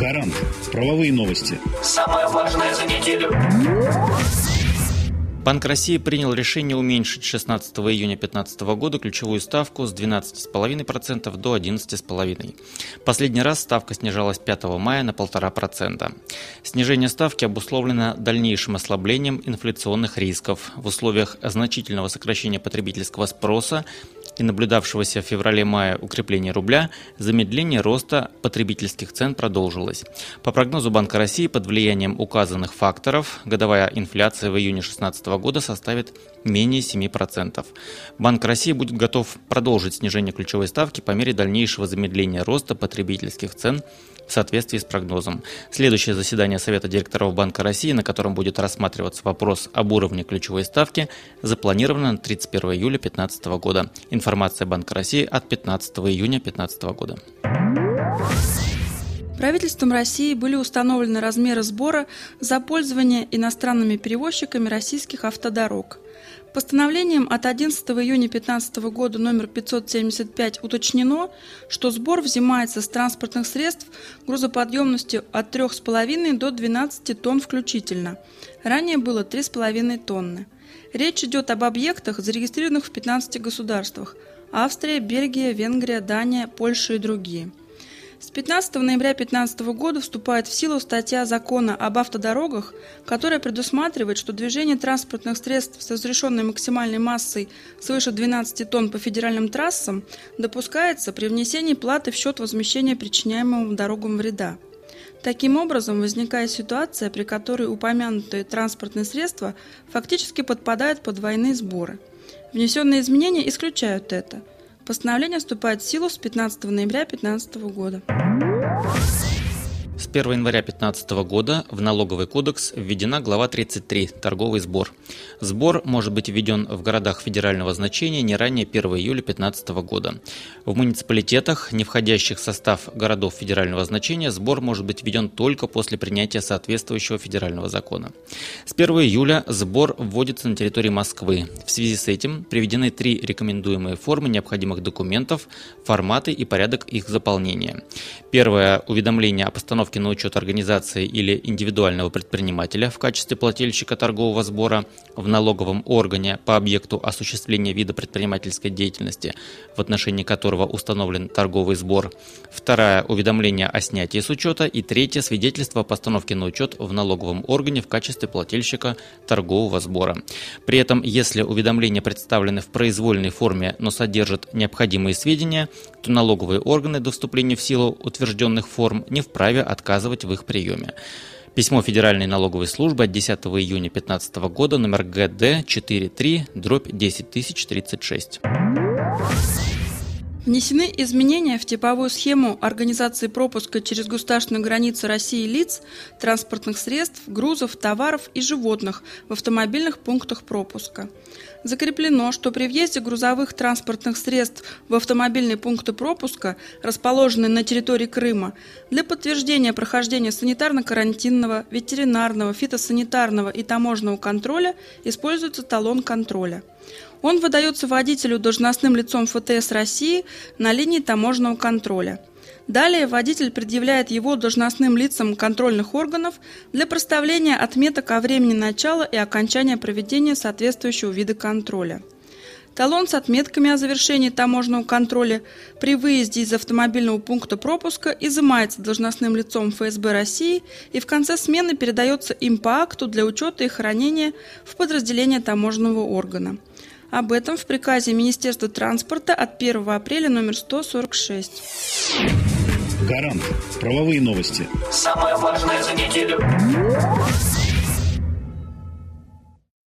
Гарант. Правовые новости. Самое важное за неделю. Банк России принял решение уменьшить 16 июня 2015 года ключевую ставку с 12,5% до 11,5%. Последний раз ставка снижалась 5 мая на 1,5%. Снижение ставки обусловлено дальнейшим ослаблением инфляционных рисков в условиях значительного сокращения потребительского спроса и наблюдавшегося в феврале-мае укрепления рубля, замедление роста потребительских цен продолжилось. По прогнозу Банка России, под влиянием указанных факторов, годовая инфляция в июне 2016 года составит менее 7%. Банк России будет готов продолжить снижение ключевой ставки по мере дальнейшего замедления роста потребительских цен в соответствии с прогнозом. Следующее заседание Совета директоров Банка России, на котором будет рассматриваться вопрос об уровне ключевой ставки, запланировано на 31 июля 2015 года. Информация Банка России от 15 июня 2015 года. Правительством России были установлены размеры сбора за пользование иностранными перевозчиками российских автодорог – Постановлением от 11 июня 2015 года номер 575 уточнено, что сбор взимается с транспортных средств грузоподъемностью от 3,5 до 12 тонн включительно. Ранее было 3,5 тонны. Речь идет об объектах, зарегистрированных в 15 государствах – Австрия, Бельгия, Венгрия, Дания, Польша и другие – с 15 ноября 2015 года вступает в силу статья закона об автодорогах, которая предусматривает, что движение транспортных средств с разрешенной максимальной массой свыше 12 тонн по федеральным трассам допускается при внесении платы в счет возмещения причиняемого дорогам вреда. Таким образом, возникает ситуация, при которой упомянутые транспортные средства фактически подпадают под двойные сборы. Внесенные изменения исключают это – Постановление вступает в силу с 15 ноября 2015 года. С 1 января 2015 года в налоговый кодекс введена глава 33 «Торговый сбор». Сбор может быть введен в городах федерального значения не ранее 1 июля 2015 года. В муниципалитетах, не входящих в состав городов федерального значения, сбор может быть введен только после принятия соответствующего федерального закона. С 1 июля сбор вводится на территории Москвы. В связи с этим приведены три рекомендуемые формы необходимых документов, форматы и порядок их заполнения. Первое – уведомление о постановке постановки на учет организации или индивидуального предпринимателя в качестве плательщика торгового сбора в налоговом органе по объекту осуществления вида предпринимательской деятельности, в отношении которого установлен торговый сбор. Второе – уведомление о снятии с учета. И третье – свидетельство о постановке на учет в налоговом органе в качестве плательщика торгового сбора. При этом, если уведомления представлены в произвольной форме, но содержат необходимые сведения, то налоговые органы до вступления в силу утвержденных форм не вправе отказывать в их приеме. Письмо Федеральной налоговой службы от 10 июня 2015 года номер ГД 43 дробь 10036. Внесены изменения в типовую схему организации пропуска через государственную границу России лиц, транспортных средств, грузов, товаров и животных в автомобильных пунктах пропуска. Закреплено, что при въезде грузовых транспортных средств в автомобильные пункты пропуска, расположенные на территории Крыма, для подтверждения прохождения санитарно-карантинного, ветеринарного, фитосанитарного и таможенного контроля используется талон контроля. Он выдается водителю должностным лицом ФТС России на линии таможенного контроля. Далее водитель предъявляет его должностным лицам контрольных органов для проставления отметок о времени начала и окончания проведения соответствующего вида контроля. Талон с отметками о завершении таможенного контроля при выезде из автомобильного пункта пропуска изымается должностным лицом ФСБ России и в конце смены передается им по акту для учета и хранения в подразделение таможенного органа. Об этом в приказе Министерства транспорта от 1 апреля номер 146. Гарант. Правовые новости. Самое важное за неделю.